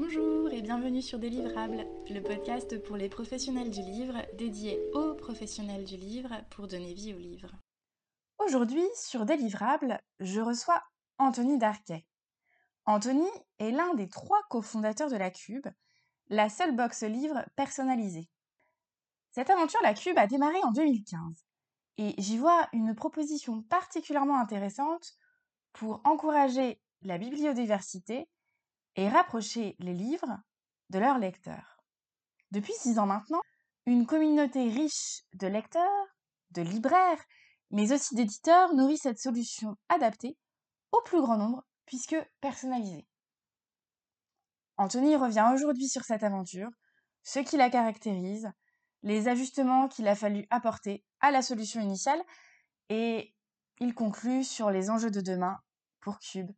Bonjour et bienvenue sur Délivrable, le podcast pour les professionnels du livre, dédié aux professionnels du livre pour donner vie au livre. Aujourd'hui, sur Délivrable, je reçois Anthony Darquet. Anthony est l'un des trois cofondateurs de la Cube, la seule box livre personnalisée. Cette aventure, la Cube, a démarré en 2015 et j'y vois une proposition particulièrement intéressante pour encourager la bibliodiversité et rapprocher les livres de leurs lecteurs. Depuis six ans maintenant, une communauté riche de lecteurs, de libraires, mais aussi d'éditeurs nourrit cette solution adaptée au plus grand nombre puisque personnalisée. Anthony revient aujourd'hui sur cette aventure, ce qui la caractérise, les ajustements qu'il a fallu apporter à la solution initiale et il conclut sur les enjeux de demain pour Cube.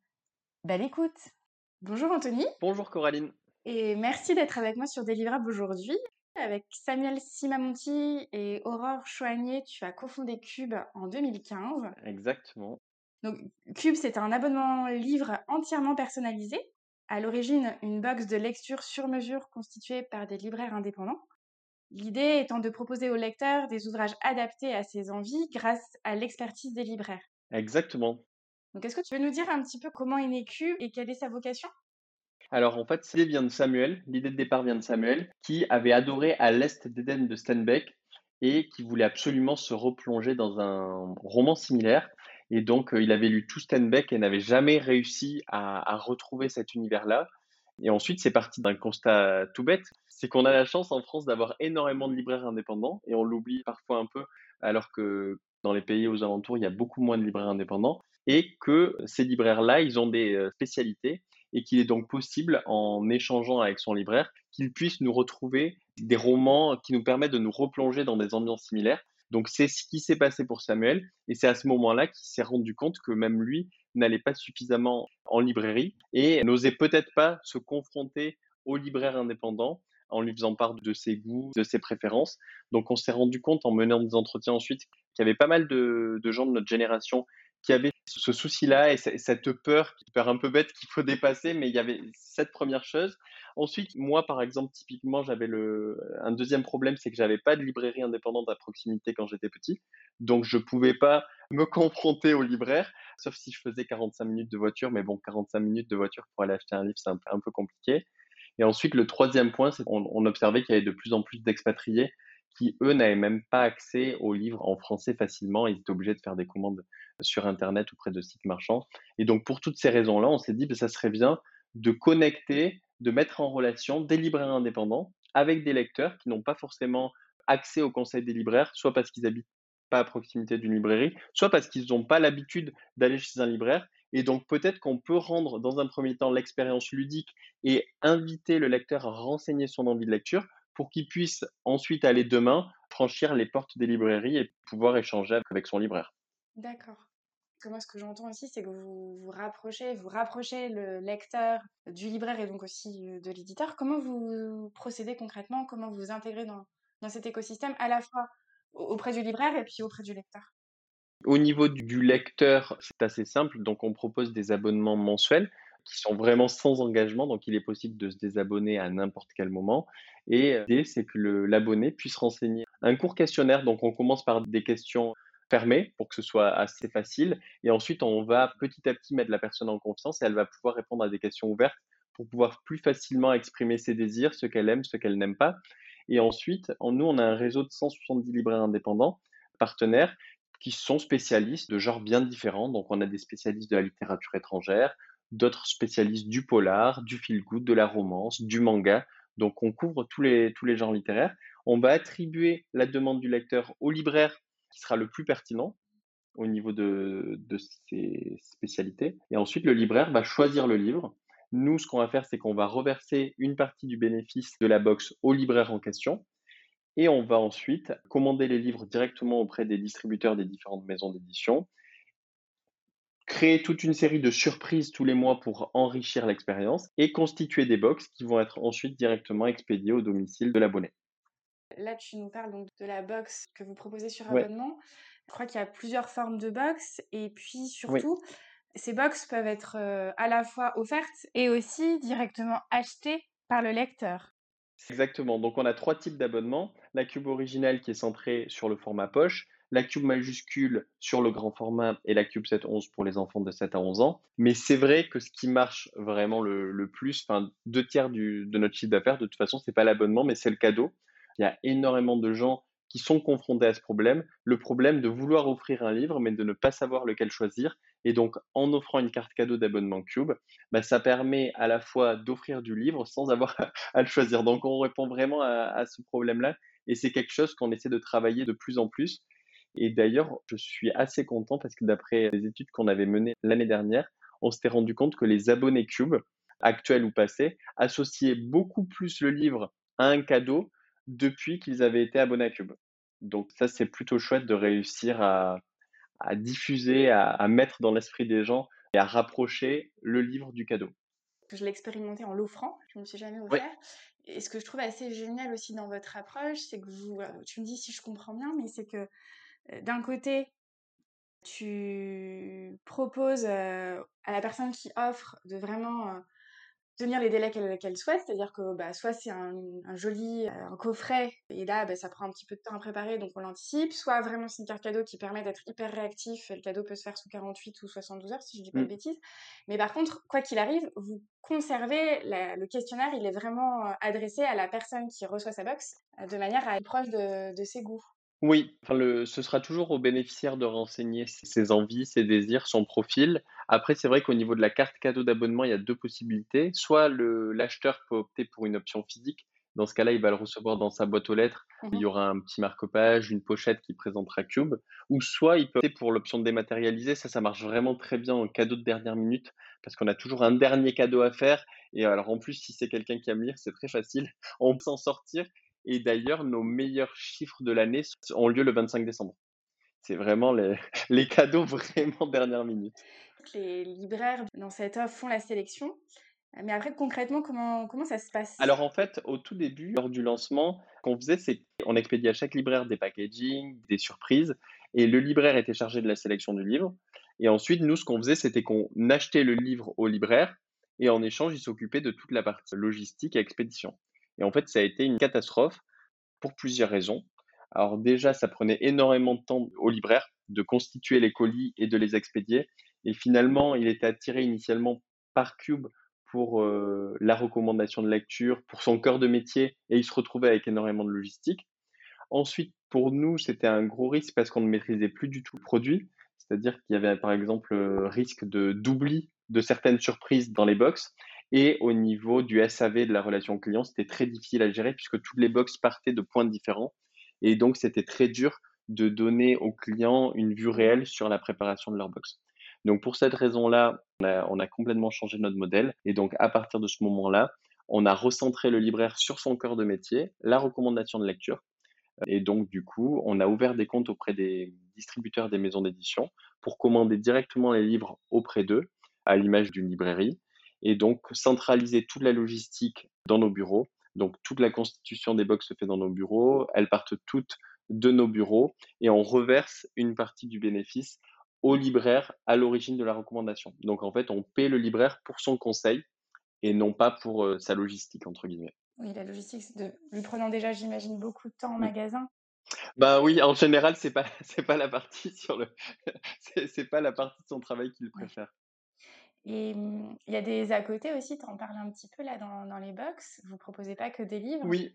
Belle écoute Bonjour Anthony. Bonjour Coraline. Et merci d'être avec moi sur Délivrable aujourd'hui. Avec Samuel Simamonti et Aurore Chouanier, tu as cofondé Cube en 2015. Exactement. Donc, Cube, c'est un abonnement livre entièrement personnalisé. À l'origine, une box de lecture sur mesure constituée par des libraires indépendants. L'idée étant de proposer aux lecteurs des ouvrages adaptés à ses envies grâce à l'expertise des libraires. Exactement. Donc, est-ce que tu veux nous dire un petit peu comment est né Cube et quelle est sa vocation? Alors, en fait, l'idée vient de Samuel. L'idée de départ vient de Samuel, qui avait adoré À l'Est d'Éden de Steinbeck et qui voulait absolument se replonger dans un roman similaire. Et donc, euh, il avait lu tout Steinbeck et n'avait jamais réussi à, à retrouver cet univers-là. Et ensuite, c'est parti d'un constat tout bête. C'est qu'on a la chance en France d'avoir énormément de libraires indépendants et on l'oublie parfois un peu, alors que dans les pays aux alentours, il y a beaucoup moins de libraires indépendants et que ces libraires-là, ils ont des euh, spécialités et qu'il est donc possible, en échangeant avec son libraire, qu'il puisse nous retrouver des romans qui nous permettent de nous replonger dans des ambiances similaires. Donc c'est ce qui s'est passé pour Samuel et c'est à ce moment-là qu'il s'est rendu compte que même lui n'allait pas suffisamment en librairie et n'osait peut-être pas se confronter aux libraires indépendants en lui faisant part de ses goûts, de ses préférences. Donc on s'est rendu compte en menant des entretiens ensuite qu'il y avait pas mal de, de gens de notre génération qui avaient ce souci-là et cette peur, peur un peu bête qu'il faut dépasser, mais il y avait cette première chose. Ensuite, moi, par exemple, typiquement, j'avais le un deuxième problème, c'est que j'avais pas de librairie indépendante à proximité quand j'étais petit, donc je pouvais pas me confronter aux libraires, sauf si je faisais 45 minutes de voiture, mais bon, 45 minutes de voiture pour aller acheter un livre, c'est un, peu compliqué. Et ensuite, le troisième point, c'est qu'on on observait qu'il y avait de plus en plus d'expatriés qui, eux, n'avaient même pas accès aux livres en français facilement. Ils étaient obligés de faire des commandes sur Internet auprès de sites marchands. Et donc, pour toutes ces raisons-là, on s'est dit que ben, ça serait bien de connecter, de mettre en relation des libraires indépendants avec des lecteurs qui n'ont pas forcément accès au conseil des libraires, soit parce qu'ils habitent pas à proximité d'une librairie, soit parce qu'ils n'ont pas l'habitude d'aller chez un libraire. Et donc peut-être qu'on peut rendre dans un premier temps l'expérience ludique et inviter le lecteur à renseigner son envie de lecture pour qu'il puisse ensuite aller demain franchir les portes des librairies et pouvoir échanger avec son libraire. D'accord. Moi, ce que j'entends aussi, c'est que vous vous rapprochez, vous rapprochez le lecteur du libraire et donc aussi euh, de l'éditeur. Comment vous procédez concrètement? Comment vous vous intégrez dans, dans cet écosystème à la fois auprès du libraire et puis auprès du lecteur? Au niveau du lecteur, c'est assez simple. Donc, on propose des abonnements mensuels qui sont vraiment sans engagement, donc il est possible de se désabonner à n'importe quel moment. Et euh, l'idée, c'est que l'abonné puisse renseigner un court questionnaire. Donc, on commence par des questions fermées pour que ce soit assez facile. Et ensuite, on va petit à petit mettre la personne en confiance et elle va pouvoir répondre à des questions ouvertes pour pouvoir plus facilement exprimer ses désirs, ce qu'elle aime, ce qu'elle n'aime pas. Et ensuite, nous, on a un réseau de 170 libraires indépendants, partenaires, qui sont spécialistes de genres bien différents. Donc, on a des spécialistes de la littérature étrangère, d'autres spécialistes du polar, du feel-good, de la romance, du manga. Donc, on couvre tous les, tous les genres littéraires. On va attribuer la demande du lecteur au libraire qui sera le plus pertinent au niveau de, de ses spécialités. Et ensuite, le libraire va choisir le livre. Nous, ce qu'on va faire, c'est qu'on va reverser une partie du bénéfice de la box au libraire en question. Et on va ensuite commander les livres directement auprès des distributeurs des différentes maisons d'édition créer toute une série de surprises tous les mois pour enrichir l'expérience et constituer des box qui vont être ensuite directement expédiées au domicile de l'abonné. Là, tu nous parles donc de la box que vous proposez sur abonnement. Je crois qu'il y a plusieurs formes de box et puis surtout, ces box peuvent être euh, à la fois offertes et aussi directement achetées par le lecteur. Exactement. Donc, on a trois types d'abonnements. La cube originale qui est centrée sur le format poche, la cube majuscule sur le grand format et la cube 7-11 pour les enfants de 7 à 11 ans. Mais c'est vrai que ce qui marche vraiment le, plus, enfin, deux tiers de notre chiffre d'affaires, de toute façon, c'est pas l'abonnement, mais c'est le cadeau. Il y a énormément de gens qui sont confrontés à ce problème, le problème de vouloir offrir un livre, mais de ne pas savoir lequel choisir. Et donc, en offrant une carte cadeau d'abonnement Cube, bah, ça permet à la fois d'offrir du livre sans avoir à le choisir. Donc, on répond vraiment à ce problème-là. Et c'est quelque chose qu'on essaie de travailler de plus en plus. Et d'ailleurs, je suis assez content parce que d'après les études qu'on avait menées l'année dernière, on s'était rendu compte que les abonnés Cube, actuels ou passés, associaient beaucoup plus le livre à un cadeau depuis qu'ils avaient été abonnés à Cube. Donc ça, c'est plutôt chouette de réussir à, diffuser, à, mettre dans l'esprit des gens et à rapprocher le livre du cadeau. Je l'ai expérimenté en l'offrant, je ne me suis jamais offert. Et ce que je trouve assez génial aussi dans votre approche, c'est que vous, tu me dis si je comprends bien, mais c'est que d'un côté, tu proposes euh, à la personne qui offre de vraiment tenir les délais qu'elle souhaite, c'est-à-dire que bah, soit c'est un, joli un coffret, et là bah, ça prend un petit peu de temps à préparer, donc on l'anticipe, soit vraiment c'est une carte cadeau qui permet d'être hyper réactif, le cadeau peut se faire sous 48 ou 72 heures si je dis pas de mmh. bêtises, mais par contre, quoi qu'il arrive, vous conservez le questionnaire, il est vraiment adressé à la personne qui reçoit sa box, de manière à être proche de ses goûts. Oui, enfin le ce sera toujours au bénéficiaire de renseigner ses envies, ses désirs, son profil. Après, c'est vrai qu'au niveau de la carte cadeau d'abonnement, il y a deux possibilités. Soit le l'acheteur peut opter pour une option physique. Dans ce cas-là, il va le recevoir dans sa boîte aux lettres. Mmh il y aura un petit marque-page, une pochette qui présentera Cube. Ou soit il peut opter pour l'option dématérialisée. Ça, ça marche vraiment très bien en cadeau de dernière minute parce qu'on a toujours un dernier cadeau à faire. Et alors, en plus, si c'est quelqu'un qui aime lire, c'est très facile. On peut s'en sortir et d'ailleurs, nos meilleurs chiffres de l'année ont lieu le 25 décembre. C'est vraiment les, les, cadeaux vraiment dernière minute. Les libraires dans cette offre font la sélection. Mais après, concrètement, comment, comment ça se passe? Alors en fait, au tout début, lors du lancement, ce qu'on faisait, c'est qu'on expédiait à chaque libraire des packaging, des surprises, et le libraire était chargé de la sélection du livre. Et ensuite, nous, ce qu'on faisait, c'était qu'on achetait le livre au libraire, et en échange, il s'occupait de toute la partie logistique et expédition. Et en fait, ça a été une catastrophe pour plusieurs raisons. Alors déjà, ça prenait énormément de temps aux libraires de constituer les colis et de les expédier. Et finalement, il était attiré initialement par Cube pour euh, la recommandation de lecture, pour son cœur de métier, et il se retrouvait avec énormément de logistique. Ensuite, pour nous, c'était un gros risque parce qu'on ne maîtrisait plus du tout le produit. C'est-à-dire qu'il y avait par exemple risque de d'oubli de certaines surprises dans les box. Et au niveau du SAV de la relation client, c'était très difficile à gérer puisque toutes les box partaient de points différents. Et donc, c'était très dur de donner aux clients une vue réelle sur la préparation de leur box. Donc, pour cette raison-là, on a, complètement changé notre modèle. Et donc, à partir de ce moment-là, on a recentré le libraire sur son cœur de métier, la recommandation de lecture. Et donc, du coup, on a ouvert des comptes auprès des distributeurs des maisons d'édition pour commander directement les livres auprès d'eux, à l'image d'une librairie et donc centraliser toute la logistique dans nos bureaux. Donc toute la constitution des box se fait dans nos bureaux, elles partent toutes de nos bureaux et on reverse une partie du bénéfice au libraire à l'origine de la recommandation. Donc en fait, on paie le libraire pour son conseil et non pas pour euh, sa logistique entre guillemets. Oui, la logistique, de... lui prenant déjà, j'imagine, beaucoup de temps en magasin. Bah oui, en général, c'est pas c'est pas la partie sur le c'est pas la partie de son travail qu'il préfère. Et mmh, il y a des à côté aussi, tu en parles un petit peu là dans, les box? Vous proposez pas que des livres? Oui,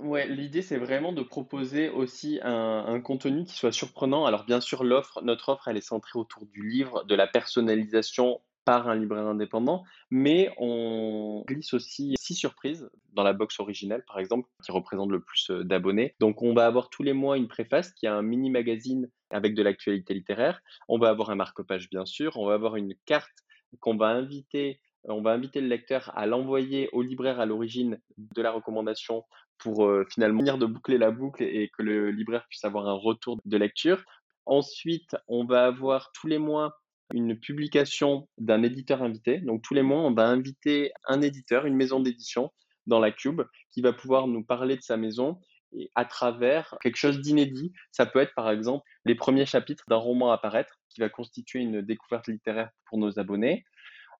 ouais, l'idée c'est vraiment de proposer aussi un, contenu qui soit surprenant. Alors bien sûr, notre offre, elle est centrée autour du livre, de la personnalisation par un libraire indépendant, mais on glisse aussi six surprises dans la box originale, par exemple, qui représente le plus d'abonnés. Donc, on va avoir tous les mois une préface qui a un mini magazine avec de l'actualité littéraire. On va avoir un marque-page, bien sûr. On va avoir une carte qu'on va inviter, on va inviter le lecteur à l'envoyer au libraire à l'origine de la recommandation pour finalement venir de boucler la boucle et que le libraire puisse avoir un retour de lecture. Ensuite, on va avoir tous les mois une publication d'un éditeur invité. Donc tous les mois, on va inviter un éditeur, une maison d'édition dans la Cube qui va pouvoir nous parler de sa maison et à travers quelque chose d'inédit. Ça peut être par exemple les premiers chapitres d'un roman à paraître qui va constituer une découverte littéraire pour nos abonnés.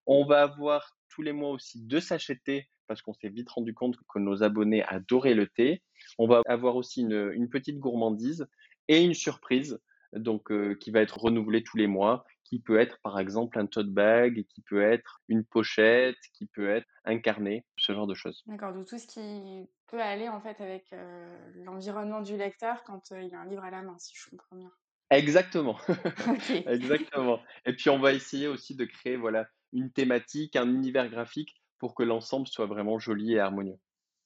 On va avoir tous les mois aussi deux sachets parce qu'on s'est vite rendu compte que nos abonnés adoraient le thé. On va avoir aussi une, une petite gourmandise et une surprise donc euh, qui va être renouvelée tous les mois, qui peut être par exemple un tote bag, qui peut être une pochette, qui peut être un carnet, ce genre de choses. D'accord, donc tout ce qui peut aller en fait avec euh, l'environnement du lecteur quand euh, il a un livre à la main, si je comprends bien. Exactement. Exactement. Et puis on va essayer aussi de créer voilà une thématique, un univers graphique pour que l'ensemble soit vraiment joli et harmonieux.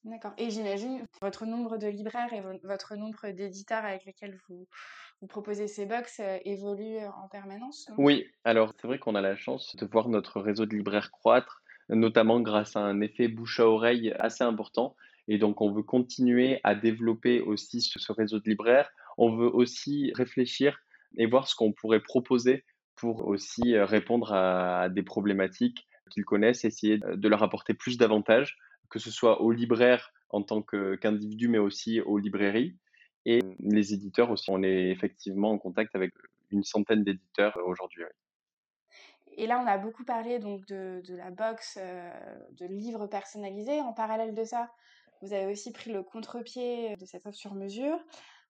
D'accord. Et j'imagine votre nombre de libraires et vo- votre nombre d'éditeurs avec lesquels vous, proposez ces box euh, évolue euh, en permanence, Oui, alors c'est vrai qu'on a la chance de voir notre réseau de libraires croître, notamment grâce à un effet bouche à oreille assez important. Et donc on veut continuer à développer aussi ce, réseau de libraires. On veut aussi réfléchir et voir ce qu'on pourrait proposer pour aussi euh, répondre à des problématiques qu'ils connaissent, essayer de leur apporter plus d'avantages, que ce soit aux libraires en tant qu'individus, mais aussi aux librairies. Et les éditeurs aussi, on est effectivement en contact avec une centaine d'éditeurs euh, aujourd'hui. oui. Et là, on a beaucoup parlé donc de, de la box euh, de livres personnalisés. En parallèle de ça, vous avez aussi pris le contre-pied de cette offre sur mesure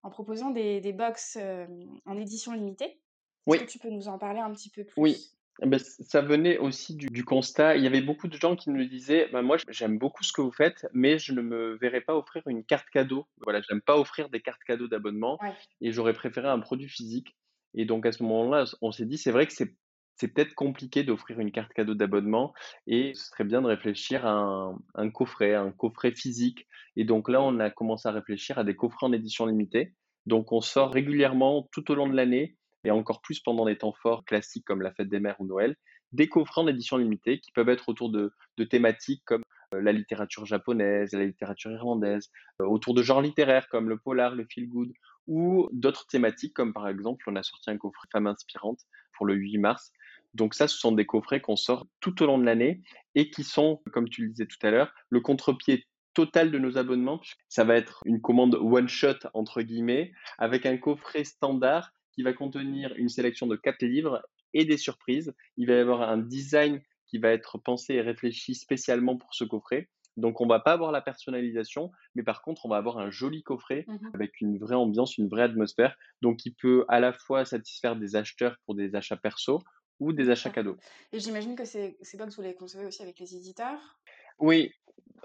en proposant des, des box euh, en édition limitée. Est-ce Oui, que tu peux nous en parler un petit peu oui. plus? Eh ben, ça venait aussi du, du constat. Il y avait beaucoup de gens qui nous disaient, bah, moi j'aime beaucoup ce que vous faites, mais je ne me verrais pas offrir une carte cadeau. Voilà, j'aime pas offrir des cartes cadeaux d'abonnement Ouais. et j'aurais préféré un produit physique. Et donc à ce moment-là, on s'est dit, c'est vrai que c'est c'est peut-être compliqué d'offrir une carte cadeau d'abonnement et ce serait bien de réfléchir à un, un coffret, un coffret physique. Et donc là, on a commencé à réfléchir à des coffrets en édition limitée. Donc on sort régulièrement tout au long de l'année et encore plus pendant les temps forts classiques comme la fête des mères ou Noël, des coffrets en édition limitée qui peuvent être autour de, de thématiques comme euh, la littérature japonaise, la littérature irlandaise, euh, autour de genres littéraires comme le polar, le feel good, ou d'autres thématiques comme par exemple, on a sorti un coffret Femmes inspirantes pour le 8 mars. Donc ça, ce sont des coffrets qu'on sort tout au long de l'année et qui sont, comme tu le disais tout à l'heure, le contre-pied total de nos abonnements. Ça va être une commande one shot entre guillemets avec un coffret standard qui va contenir une sélection de quatre livres et des surprises. Il va y avoir un design qui va être pensé et réfléchi spécialement pour ce coffret. Donc on va pas avoir la personnalisation, mais par contre on va avoir un joli coffret Mhm. avec une vraie ambiance, une vraie atmosphère, donc qui peut à la fois satisfaire des acheteurs pour des achats perso ou des achats cadeaux. Et j'imagine que ces, ces box, vous les concevez aussi avec les éditeurs? Oui,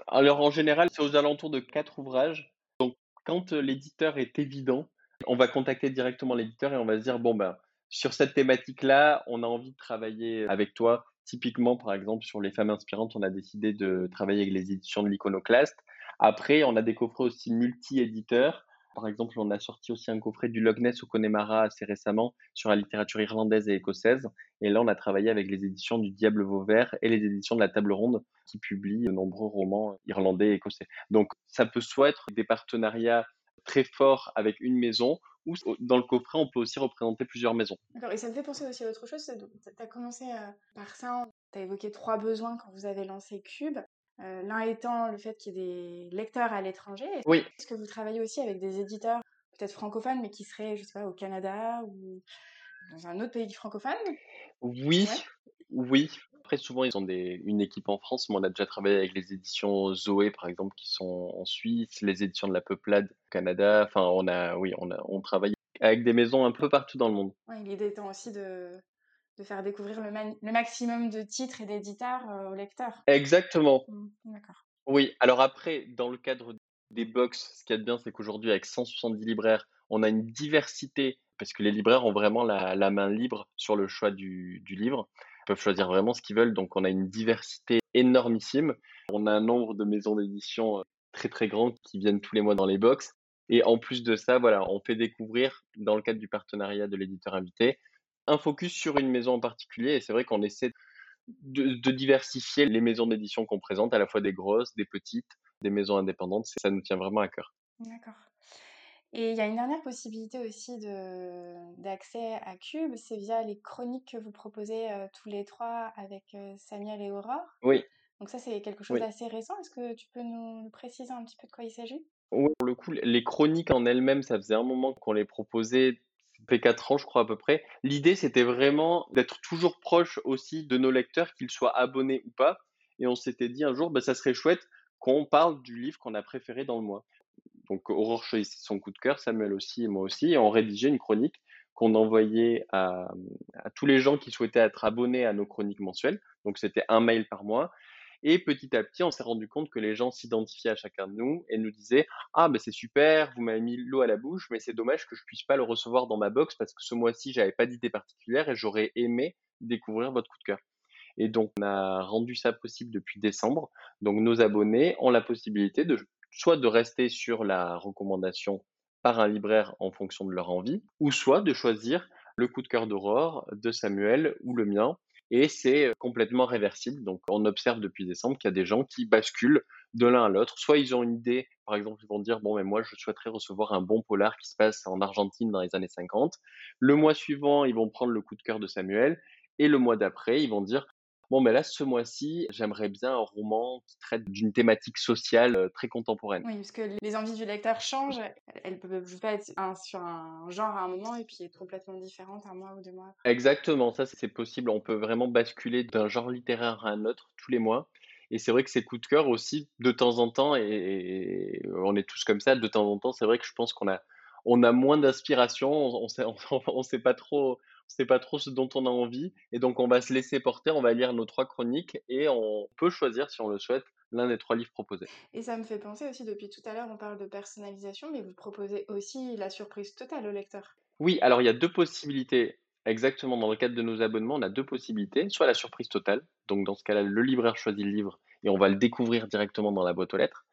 alors en général, c'est aux alentours de quatre ouvrages. Donc quand euh, l'éditeur est évident, on va contacter directement l'éditeur et on va se dire, bon ben, sur cette thématique-là, on a envie de travailler avec toi. Typiquement, par exemple, sur les femmes inspirantes, on a décidé de travailler avec les éditions de l'Iconoclaste. Après, on a des coffrets aussi multi-éditeurs. Par exemple, on a sorti aussi un coffret du Loch Ness au Connemara assez récemment sur la littérature irlandaise et écossaise. Et là, on a travaillé avec les éditions du Diable Vauvert et les éditions de la Table Ronde qui publient de nombreux romans irlandais et écossais. Donc, ça peut soit être des partenariats très forts avec une maison ou dans le coffret, on peut aussi représenter plusieurs maisons. D'accord. Et ça me fait penser aussi à autre chose. Tu as commencé euh, par ça. Tu as évoqué trois besoins quand vous avez lancé Cube. Euh, L'un étant le fait qu'il y ait des lecteurs à l'étranger. Oui, Est-ce que vous travaillez aussi avec des éditeurs peut-être francophones, mais qui seraient, je sais pas, au Canada ou dans un autre pays francophone? oui, Ouais. oui. Après, souvent, ils ont des, une équipe en France, mais on a déjà travaillé avec les éditions Zoé, par exemple, qui sont en Suisse, les éditions de la Peuplade au Canada. Enfin, on a, oui, on a, on travaille avec des maisons un peu partout dans le monde. Ouais, L'idée étant aussi de, de faire découvrir le, maximum de titres et d'éditeurs euh, aux lecteurs. Exactement. Mm, D'accord. Oui. Alors après, dans le cadre des box, ce qu'il y a de bien, c'est qu'aujourd'hui, avec 170 libraires, on a une diversité, parce que les libraires ont vraiment la, la main libre sur le choix du, du livre. Peuvent choisir vraiment ce qu'ils veulent, donc on a une diversité énormissime. On a un nombre de maisons d'édition euh, très très grand qui viennent tous les mois dans les box. Et en plus de ça, voilà, on fait découvrir, dans le cadre du partenariat de l'éditeur invité, un focus sur une maison en particulier. Et c'est vrai qu'on essaie de, de diversifier les maisons d'édition qu'on présente, à la fois des grosses, des petites, des maisons indépendantes. Ça nous tient vraiment à cœur. D'accord. Et il y a une dernière possibilité aussi d'accès à Cube, c'est via les chroniques que vous proposez euh, tous les trois avec euh, Samuel et Aurore. Oui, Donc ça, c'est quelque chose oui. d'assez récent. Est-ce que tu peux nous préciser un petit peu de quoi il s'agit? Ouais, pour le coup, les chroniques en elles-mêmes, ça faisait un moment qu'on les proposait, ça fait quatre ans, je crois, à peu près. L'idée, c'était vraiment d'être toujours proche aussi de nos lecteurs, qu'ils soient abonnés ou pas. et on s'était dit un jour, bah, ça serait chouette qu'on parle du livre qu'on a préféré dans le mois. Donc Aurore choisissait son coup de cœur, Samuel aussi et moi aussi, et on rédigeait une chronique qu'on envoyait à, tous les gens qui souhaitaient être abonnés à nos chroniques mensuelles. Donc c'était un mail par mois. Et petit à petit, on s'est rendu compte que les gens s'identifiaient à chacun de nous et nous disaient Ah, ben c'est super, vous m'avez mis l'eau à la bouche, mais c'est dommage que je puisse pas le recevoir dans ma box parce que ce mois-ci, j'avais pas d'idée particulière et j'aurais aimé découvrir votre coup de cœur. Et donc, on a rendu ça possible depuis décembre. Donc, nos abonnés ont la possibilité de soit de rester sur la recommandation par un libraire en fonction de leur envie, ou soit de choisir le coup de cœur d'Aurore, de Samuel ou le mien. Et c'est complètement réversible. Donc, on observe depuis décembre qu'il y a des gens qui basculent de l'un à l'autre. Soit ils ont une idée, par exemple, ils vont dire, bon, mais moi, je souhaiterais recevoir un bon polar qui se passe en Argentine dans les années 50. Le mois suivant, ils vont prendre le coup de cœur de Samuel. Et le mois d'après, ils vont dire, Bon, mais là, ce mois-ci, j'aimerais bien un roman qui traite d'une thématique sociale très contemporaine. Oui, parce que les envies du lecteur changent. Elles peuvent pas être sur un genre à un moment et puis être complètement différentes un mois ou deux mois. Exactement, ça, c'est possible. On peut vraiment basculer d'un genre littéraire à un autre tous les mois. Et c'est vrai que ces coups de cœur aussi, de temps en temps, et, on est tous comme ça, de temps en temps, c'est vrai que je pense qu'on a, on a moins d'inspiration, on ne sait pas trop c'est pas trop ce dont on a envie. Et donc, on va se laisser porter, on va lire nos trois chroniques et on peut choisir, si on le souhaite, l'un des trois livres proposés. Et ça me fait penser aussi, depuis tout à l'heure, on parle de personnalisation, mais vous proposez aussi la surprise totale au lecteur. Oui, alors il y a deux possibilités. Exactement, dans le cadre de nos abonnements, on a deux possibilités. Soit la surprise totale, donc dans ce cas-là, le libraire choisit le livre et on va le découvrir directement dans la boîte aux lettres.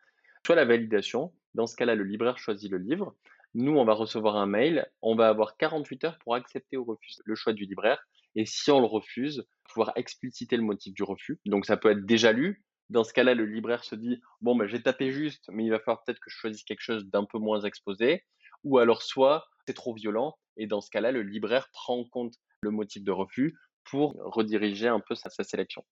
Soit la validation, dans ce cas-là, le libraire choisit le livre. Nous, on va recevoir un mail, on va avoir 48 heures pour accepter ou refuser le choix du libraire. Et si on le refuse, pouvoir expliciter le motif du refus. Donc ça peut être déjà lu. Dans ce cas-là, le libraire se dit bon, ben, j'ai tapé juste, mais il va falloir peut-être que je choisisse quelque chose d'un peu moins exposé. Ou alors soit c'est trop violent, et dans ce cas-là, le libraire prend en compte le motif de refus pour rediriger un peu sa, sélection.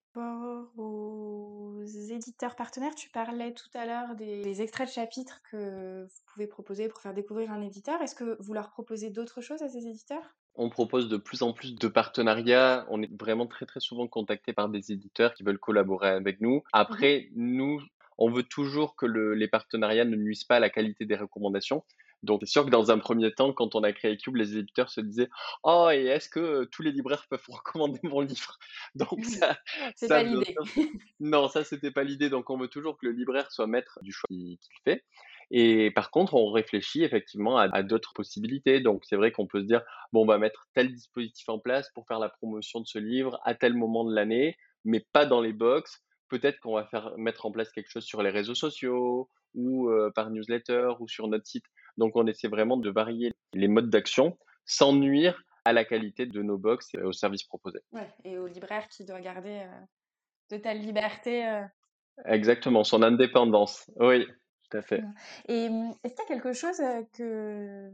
Aux éditeurs partenaires, tu parlais tout à l'heure des, extraits de chapitres que vous pouvez proposer pour faire découvrir un éditeur. Est-ce que vous leur proposez d'autres choses à ces éditeurs? On propose de plus en plus de partenariats. On est vraiment très très souvent contacté par des éditeurs qui veulent collaborer avec nous. Après, mmh nous, on veut toujours que les partenariats ne nuisent pas à la qualité des recommandations. Donc, c'est sûr que dans un premier temps, quand on a créé Cube, les éditeurs se disaient Oh, et est-ce que tous les libraires peuvent recommander mon livre? Donc, ça. c'est pas l'idée. non, ça, c'était pas l'idée. Donc, on veut toujours que le libraire soit maître du choix qu'il fait. Et par contre, on réfléchit effectivement à, d'autres possibilités. Donc, c'est vrai qu'on peut se dire Bon, on va mettre tel dispositif en place pour faire la promotion de ce livre à tel moment de l'année, mais pas dans les box. Peut-être qu'on va faire mettre en place quelque chose sur les réseaux sociaux ou par newsletter ou sur notre site. Donc on essaie vraiment de varier les modes d'action sans nuire à la qualité de nos box et aux services proposés. Ouais, et au libraire qui doit garder de telle liberté. Exactement, son indépendance. Oui, tout à fait. Et mmh, est-ce qu'il y a quelque chose que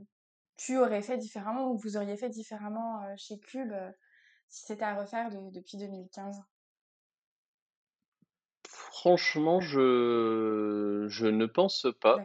tu aurais fait différemment ou que vous auriez fait différemment chez Cube si c'était à refaire depuis 2015 Franchement, je, je ne pense pas.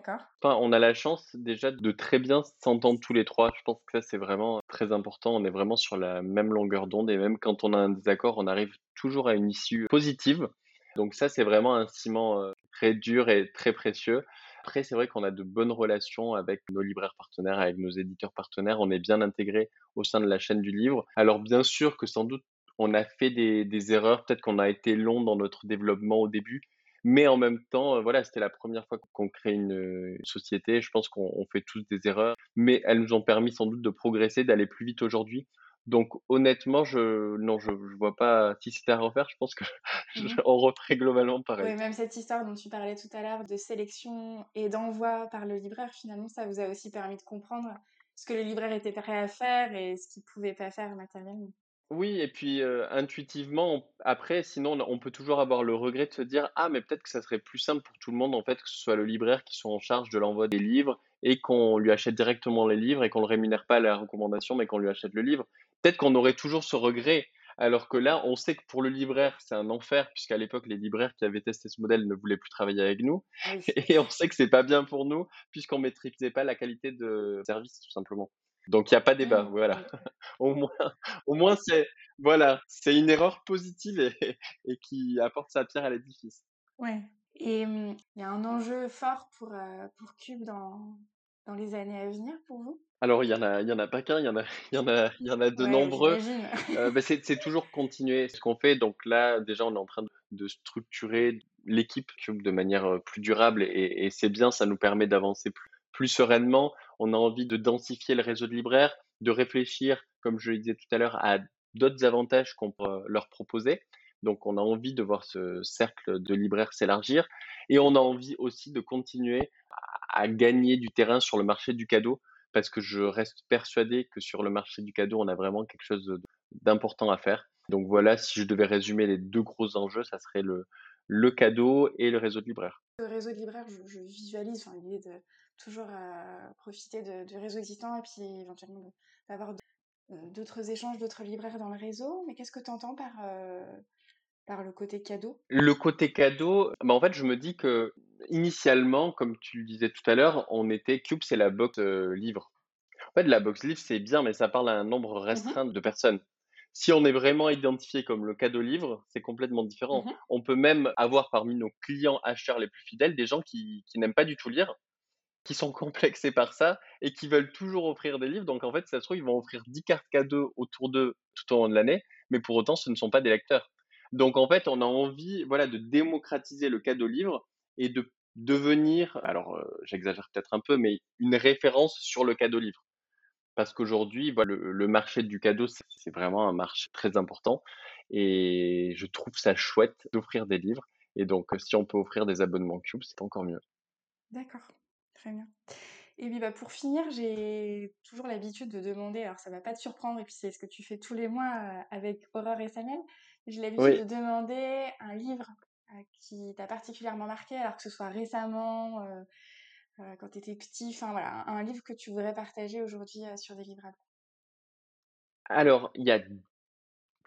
Enfin, on a la chance déjà de très bien s'entendre tous les trois. Je pense que ça, c'est vraiment très important. On est vraiment sur la même longueur d'onde et même quand on a un désaccord, on arrive toujours à une issue positive. Donc ça, c'est vraiment un ciment euh, très dur et très précieux. Après, c'est vrai qu'on a de bonnes relations avec nos libraires partenaires, avec nos éditeurs partenaires. On est bien intégré au sein de la chaîne du livre. Alors bien sûr que sans doute on a fait des, erreurs, peut-être qu'on a été long dans notre développement au début, mais en même temps, euh, voilà, c'était la première fois qu'on crée une, société. Je pense qu'on fait tous des erreurs, mais elles nous ont permis sans doute de progresser, d'aller plus vite aujourd'hui. Donc honnêtement, je non, je, vois pas. Si c'était à refaire, je pense que mmh on referait globalement pareil. Oui, même cette histoire dont tu parlais tout à l'heure de sélection et d'envoi par le libraire, finalement, ça vous a aussi permis de comprendre ce que le libraire était prêt à faire et ce qu'il pouvait pas faire matériellement. Oui et puis, intuitivement, après, sinon, on peut toujours avoir le regret de se dire: «Ah, mais peut-être que ça serait plus simple pour tout le monde, en fait, que ce soit le libraire qui soit en charge de l'envoi des livres et qu'on lui achète directement les livres et qu'on le rémunère pas à la recommandation, mais qu'on lui achète le livre». Peut-être qu'on aurait toujours ce regret, alors que là, on sait que pour le libraire, c'est un enfer puisqu'à l'époque, les libraires qui avaient testé ce modèle ne voulaient plus travailler avec nous et on sait que c'est pas bien pour nous puisqu'on maîtrisait pas la qualité de service, tout simplement. Donc il n'y a pas débat, voilà. Au moins, au moins c'est voilà, c'est une erreur positive et, et qui apporte sa pierre à l'édifice. Ouais. Et mmh, il y a un enjeu fort pour, pour Cube dans dans les années à venir pour vous? Alors il y en a, il y en a pas qu'un, il y en a, il y en a, il y en a de Ouais, nombreux. Euh, bah, c'est toujours continuer ce qu'on fait. Donc là, déjà, on est en train de, de structurer l'équipe Cube de manière euh, plus durable et, et c'est bien, ça nous permet d'avancer plus, plus sereinement. On a envie de densifier le réseau de libraires, de réfléchir, comme je le disais tout à l'heure, à d'autres avantages qu'on peut leur proposer. Donc on a envie de voir ce cercle de libraires s'élargir et on a envie aussi de continuer à, gagner du terrain sur le marché du cadeau parce que je reste persuadé que sur le marché du cadeau, on a vraiment quelque chose d'important à faire. Donc voilà, si je devais résumer les deux gros enjeux, ça serait le, cadeau et le réseau de libraires. Le réseau de libraires, je, visualise enfin, l'idée toujours profiter de, du réseau existant et puis éventuellement d'avoir euh, d'autres échanges, d'autres libraires dans le réseau. Mais qu'est-ce que tu entends par, euh, par le côté cadeau? Le côté cadeau, bah en fait, je me dis que initialement, comme tu le disais tout à l'heure, on était Cube, c'est la box euh, livre. En fait, la box livre, c'est bien, mais ça parle à un nombre Mhm, restreint de personnes. Si on est vraiment identifié comme le cadeau livre, c'est complètement différent. mhm. On peut même avoir parmi nos clients acheteurs les plus fidèles des gens qui, qui n'aiment pas du tout lire, qui sont complexés par ça et qui veulent toujours offrir des livres. Donc en fait, ça se trouve, ils vont offrir 10 cartes cadeaux autour d'eux tout au long de l'année, mais pour autant, ce ne sont pas des lecteurs. Donc en fait, on a envie voilà, de démocratiser le cadeau livre et de devenir, alors euh, j'exagère peut-être un peu, mais une référence sur le cadeau livre. Parce qu'aujourd'hui, le, le marché du cadeau, c'est vraiment un marché très important. Et je trouve ça chouette d'offrir des livres. Et donc, si on peut offrir des abonnements Cube, c'est encore mieux. D'accord, très bien. Et puis bah, pour finir, j'ai toujours l'habitude de demander, alors ça va pas te surprendre, et puis c'est ce que tu fais tous les mois euh, avec Aurore et Samuel, j'ai l'habitude de demander un livre euh, qui t'a particulièrement marqué, alors que ce soit récemment, euh, euh, quand tu étais petit, enfin voilà, un, un livre que tu voudrais partager aujourd'hui euh, sur des livrables. Alors, il y a,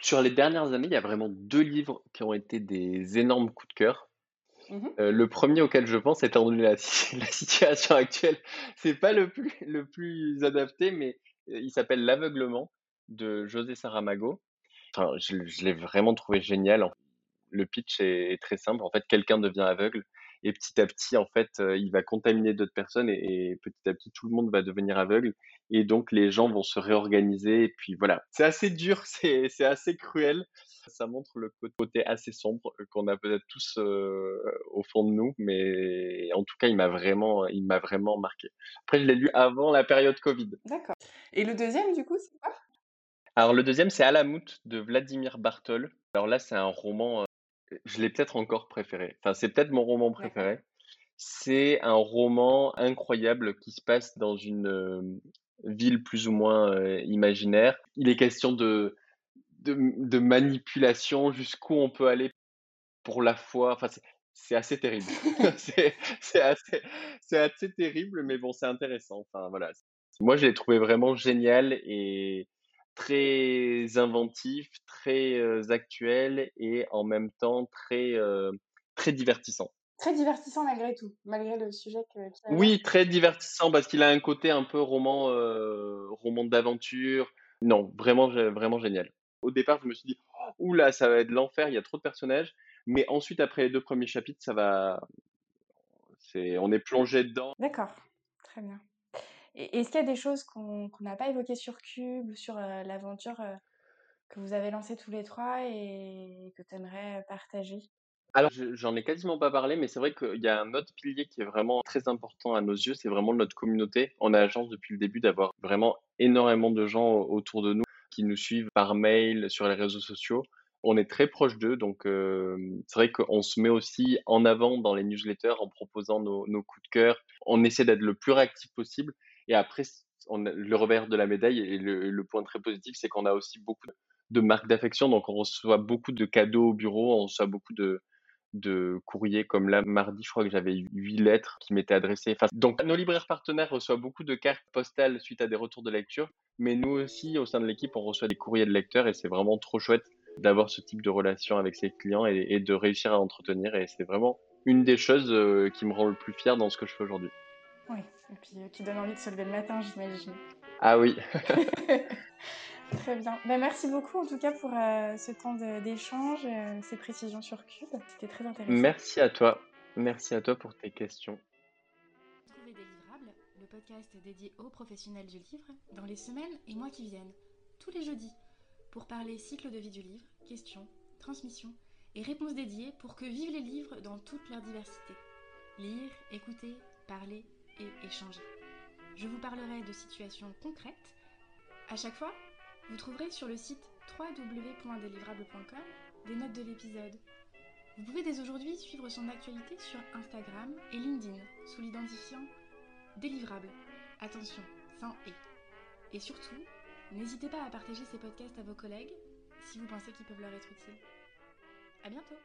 sur les dernières années, il y a vraiment deux livres qui ont été des énormes coups de cœur. Mhm, Euh, le premier auquel je pense, étant donné la, la situation actuelle, c'est pas le plus, le plus adapté, mais euh, il s'appelle L'aveuglement de José Saramago. Enfin, je, l'ai vraiment trouvé génial. Le pitch est, très simple. En fait, quelqu'un devient aveugle et petit à petit, en fait, euh, il va contaminer d'autres personnes et, et petit à petit, tout le monde va devenir aveugle. Et donc, les gens vont se réorganiser. Et puis voilà, c'est assez dur, c'est assez cruel. Ça montre le côté assez sombre qu'on a peut-être tous euh, au fond de nous, mais en tout cas, il m'a vraiment, il m'a vraiment marqué. Après, je l'ai lu avant la période Covid. D'accord. Et le deuxième, du coup, c'est quoi? Alors, le deuxième, c'est Alamut de Vladimir Bartol. Alors là, c'est un roman, euh, je l'ai peut-être encore préféré. Enfin, c'est peut-être mon roman préféré. C'est un roman incroyable qui se passe dans une euh, ville plus ou moins euh, imaginaire. Il est question de, de, de manipulation, jusqu'où on peut aller pour la foi. Enfin, c'est assez terrible. c'est c'est assez, c'est assez terrible, mais bon, c'est intéressant. Enfin, voilà. Moi, je l'ai trouvé vraiment génial et très inventif, très euh, actuel et en même temps très, euh, très divertissant. Très divertissant malgré tout, malgré le sujet que, aborde. Oui, très divertissant parce qu'il a un côté un peu roman, euh, roman d'aventure. Non, vraiment, vraiment génial. Au départ, je me suis dit, ouh là, ça va être l'enfer, il y a trop de personnages. Mais ensuite, après les deux premiers chapitres, ça va, c'est, on est plongé dedans. D'accord, très bien. Et est-ce qu'il y a des choses qu'on n'a pas évoquées sur Cube, sur euh, l'aventure euh, que vous avez lancée tous les trois et que tu aimerais partager? Alors, je- j'en ai quasiment pas parlé, mais c'est vrai qu'il y a un autre pilier qui est vraiment très important à nos yeux, c'est vraiment notre communauté. On a la chance depuis le début d'avoir vraiment énormément de gens autour de nous qui nous suivent par mail, sur les réseaux sociaux. On est très proche d'eux, donc euh, c'est vrai qu'on se met aussi en avant dans les newsletters en proposant nos, coups de cœur. On essaie d'être le plus réactif possible. Et après, le revers de la médaille et le point très positif, c'est qu'on a aussi beaucoup de marques d'affection. Donc, on reçoit beaucoup de cadeaux au bureau, on reçoit beaucoup de, de courriers comme là mardi je crois que j'avais huit lettres qui m'étaient adressées enfin, donc nos libraires partenaires reçoivent beaucoup de cartes postales suite à des retours de lecture mais nous aussi au sein de l'équipe on reçoit des courriers de lecteurs et c'est vraiment trop chouette d'avoir ce type de relation avec ses clients et, et de réussir à entretenir et c'est vraiment une des choses euh, qui me rend le plus fier dans ce que je fais aujourd'hui Oui, Et puis qui donne envie de se lever le matin, j'imagine. Ah oui. Très bien. Ben, merci beaucoup en tout cas pour ce temps d'échange, ces précisions sur Cube. C'était très intéressant. Merci à toi. Merci à toi pour tes questions. Trouvez des livrables, le podcast dédié aux professionnels du livre, dans les semaines et mois qui viennent, tous les jeudis, pour parler cycle de vie du livre, questions, transmission et réponses dédiées pour que vivent les livres dans toute leur diversité. Lire, écouter, parler et échanger. Je vous parlerai de situations concrètes. À chaque fois, vous trouverez sur le site www.delivrable.com des notes de l'épisode vous pouvez dès aujourd'hui suivre son actualité sur Instagram et LinkedIn sous l'identifiant délivrable. Attention, sans et. Et surtout, n'hésitez pas à partager ces podcasts à vos collègues si vous pensez qu'ils peuvent leur être utiles. À bientôt